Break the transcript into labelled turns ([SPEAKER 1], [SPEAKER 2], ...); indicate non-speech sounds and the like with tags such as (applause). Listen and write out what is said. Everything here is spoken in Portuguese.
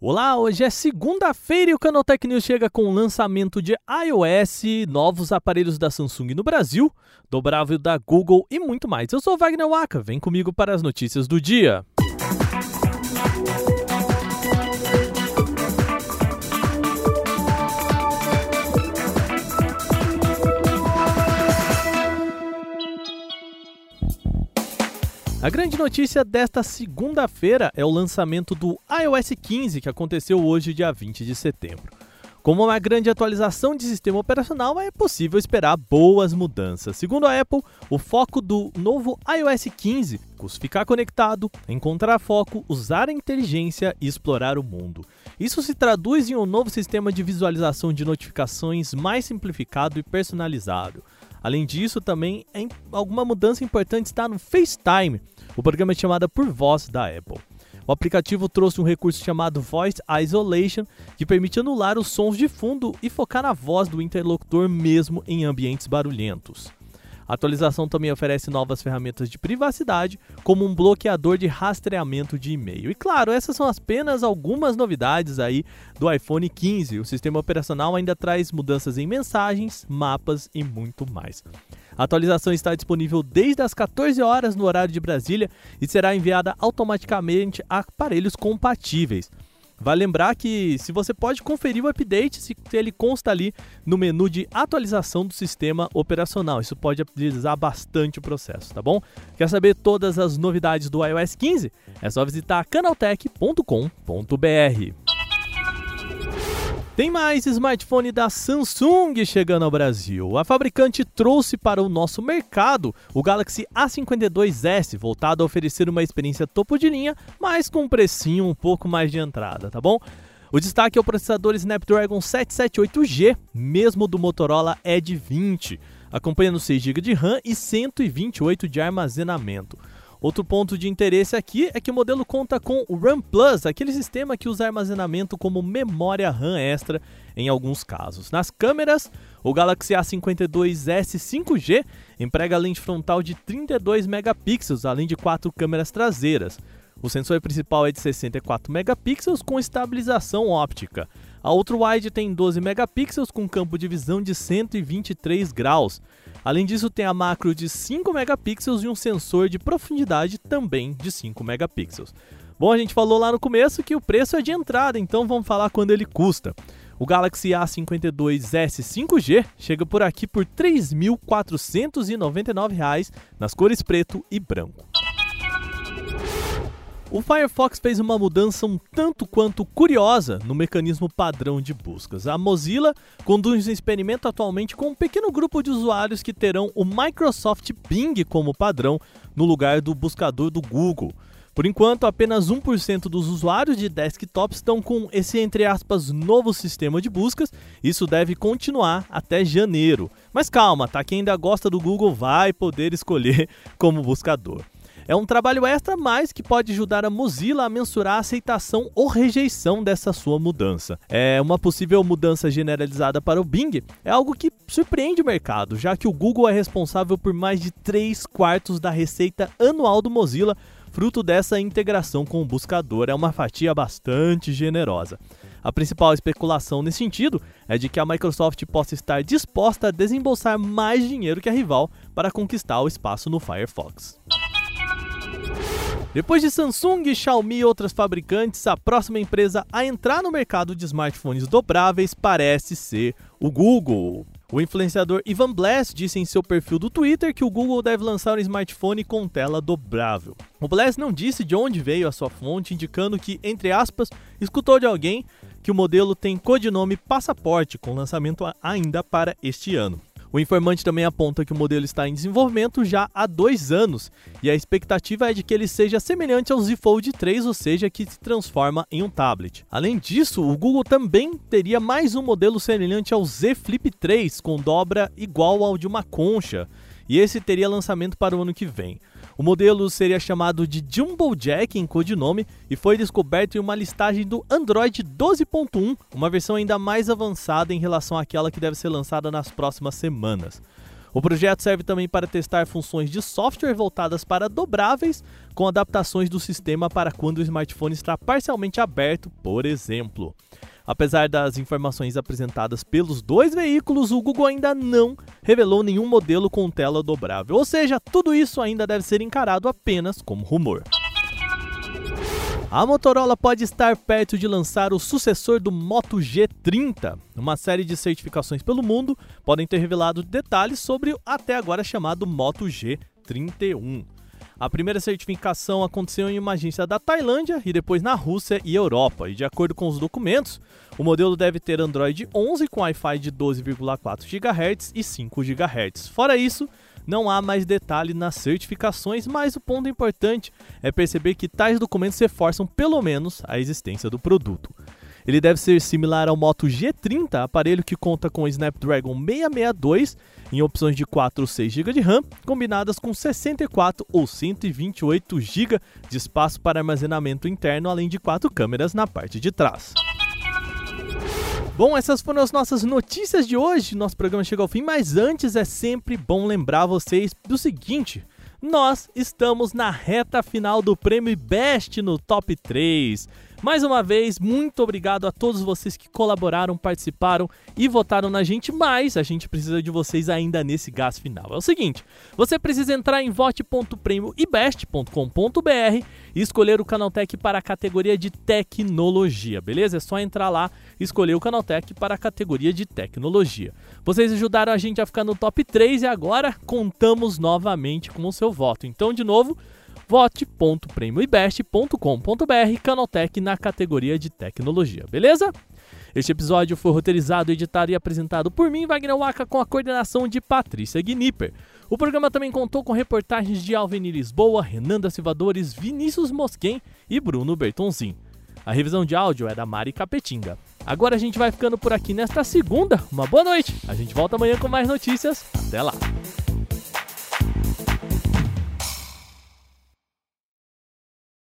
[SPEAKER 1] Olá, hoje é segunda-feira e o Canaltech News chega com o lançamento de iOS, novos aparelhos da Samsung no Brasil, dobrável da Google e muito mais. Eu sou Wagner Waka, vem comigo para as notícias do dia. A grande notícia desta segunda-feira é o lançamento do iOS 15, que aconteceu hoje, dia 20 de setembro. Como uma grande atualização de sistema operacional, é possível esperar boas mudanças. Segundo a Apple, o foco do novo iOS 15 é ficar conectado, encontrar foco, usar a inteligência e explorar o mundo. Isso se traduz em um novo sistema de visualização de notificações mais simplificado e personalizado. Além disso, também alguma mudança importante está no FaceTime, o programa é chamado por voz da Apple. O aplicativo trouxe um recurso chamado Voice Isolation, que permite anular os sons de fundo e focar na voz do interlocutor mesmo em ambientes barulhentos. A atualização também oferece novas ferramentas de privacidade, como um bloqueador de rastreamento de e-mail. E claro, essas são apenas algumas novidades aí do iPhone 15. O sistema operacional ainda traz mudanças em mensagens, mapas e muito mais. A atualização está disponível desde as 14 horas no horário de Brasília e será enviada automaticamente a aparelhos compatíveis. Vale lembrar que se você pode conferir o update, se ele consta ali no menu de atualização do sistema operacional. Isso pode agilizar bastante o processo, tá bom? Quer saber todas as novidades do iOS 15? É só visitar canaltech.com.br. Tem mais smartphone da Samsung chegando ao Brasil. A fabricante trouxe para o nosso mercado o Galaxy A52s, voltado a oferecer uma experiência topo de linha, mas com um precinho um pouco mais de entrada, tá bom? O destaque é o processador Snapdragon 778G, mesmo do Motorola Edge 20, acompanhando 6 GB de RAM e 128 de armazenamento. Outro ponto de interesse aqui é que o modelo conta com o RAM Plus, aquele sistema que usa armazenamento como memória RAM extra em alguns casos. Nas câmeras, o Galaxy A52s 5G emprega lente frontal de 32 megapixels, além de quatro câmeras traseiras. O sensor principal é de 64 megapixels com estabilização óptica. A outro wide tem 12 megapixels com campo de visão de 123 graus. Além disso, tem a macro de 5 megapixels e um sensor de profundidade também de 5 megapixels. Bom, a gente falou lá no começo que o preço é de entrada, então vamos falar quando ele custa. O Galaxy A52s 5G chega por aqui por R$ 3.499 nas cores preto e branco. O Firefox fez uma mudança um tanto quanto curiosa no mecanismo padrão de buscas. A Mozilla conduz um experimento atualmente com um pequeno grupo de usuários que terão o Microsoft Bing como padrão no lugar do buscador do Google. Por enquanto, apenas 1% dos usuários de desktops estão com esse, entre aspas, novo sistema de buscas. Isso deve continuar até janeiro. Mas calma, tá? Quem ainda gosta do Google vai poder escolher (laughs) como buscador. É um trabalho extra, mas que pode ajudar a Mozilla a mensurar a aceitação ou rejeição dessa sua mudança. É uma possível mudança generalizada para o Bing é algo que surpreende o mercado, já que o Google é responsável por mais de 3 quartos da receita anual do Mozilla, fruto dessa integração com o buscador. É uma fatia bastante generosa. A principal especulação nesse sentido é de que a Microsoft possa estar disposta a desembolsar mais dinheiro que a rival para conquistar o espaço no Firefox. Depois de Samsung, Xiaomi e outras fabricantes, a próxima empresa a entrar no mercado de smartphones dobráveis parece ser o Google. O influenciador Ivan Bless disse em seu perfil do Twitter que o Google deve lançar um smartphone com tela dobrável. O Bless não disse de onde veio a sua fonte, indicando que, entre aspas, escutou de alguém que o modelo tem codinome Passaporte, com lançamento ainda para este ano. O informante também aponta que o modelo está em desenvolvimento já há dois anos e a expectativa é de que ele seja semelhante ao Z Fold 3, ou seja, que se transforma em um tablet. Além disso, o Google também teria mais um modelo semelhante ao Z Flip 3, com dobra igual ao de uma concha, e esse teria lançamento para o ano que vem. O modelo seria chamado de Jumbo Jack em codinome e foi descoberto em uma listagem do Android 12.1, uma versão ainda mais avançada em relação àquela que deve ser lançada nas próximas semanas. O projeto serve também para testar funções de software voltadas para dobráveis, com adaptações do sistema para quando o smartphone está parcialmente aberto, por exemplo. Apesar das informações apresentadas pelos dois veículos, o Google ainda não revelou nenhum modelo com tela dobrável, ou seja, tudo isso ainda deve ser encarado apenas como rumor. A Motorola pode estar perto de lançar o sucessor do Moto G30. Uma série de certificações pelo mundo podem ter revelado detalhes sobre o até agora chamado Moto G31. A primeira certificação aconteceu em uma agência da Tailândia e depois na Rússia e Europa. E de acordo com os documentos, o modelo deve ter Android 11 com Wi-Fi de 12,4 GHz e 5 GHz. Fora isso, não há mais detalhe nas certificações, mas o ponto importante é perceber que tais documentos reforçam pelo menos a existência do produto. Ele deve ser similar ao Moto G30, aparelho que conta com Snapdragon 662 em opções de 4 ou 6 GB de RAM, combinadas com 64 ou 128 GB de espaço para armazenamento interno, além de quatro câmeras na parte de trás. Bom, essas foram as nossas notícias de hoje. Nosso programa chega ao fim, mas antes é sempre bom lembrar vocês do seguinte: nós estamos na reta final do prêmio Best no Top 3. Mais uma vez, muito obrigado a todos vocês que colaboraram, participaram e votaram na gente, mas a gente precisa de vocês ainda nesse gás final. É o seguinte, você precisa entrar em vote.prêmioibest.com.br e escolher o Canaltech para a categoria de tecnologia, beleza? É só entrar lá e escolher o Canaltech para a categoria de tecnologia. Vocês ajudaram a gente a ficar no top 3 e agora contamos novamente com o seu voto. Então, de novo, vote.prêmioibest.com.br Canaltech na categoria de tecnologia, beleza? Este episódio foi roteirizado, editado e apresentado por mim, Wagner Waka, com a coordenação de Patrícia Gnipper. O programa também contou com reportagens de Alveni Lisboa, Renanda Silvadores, Vinícius Mosquen e Bruno Bertonzin. A revisão de áudio é da Mari Capetinga. Agora a gente vai ficando por aqui nesta segunda. Uma boa noite. A gente volta amanhã com mais notícias. Até lá.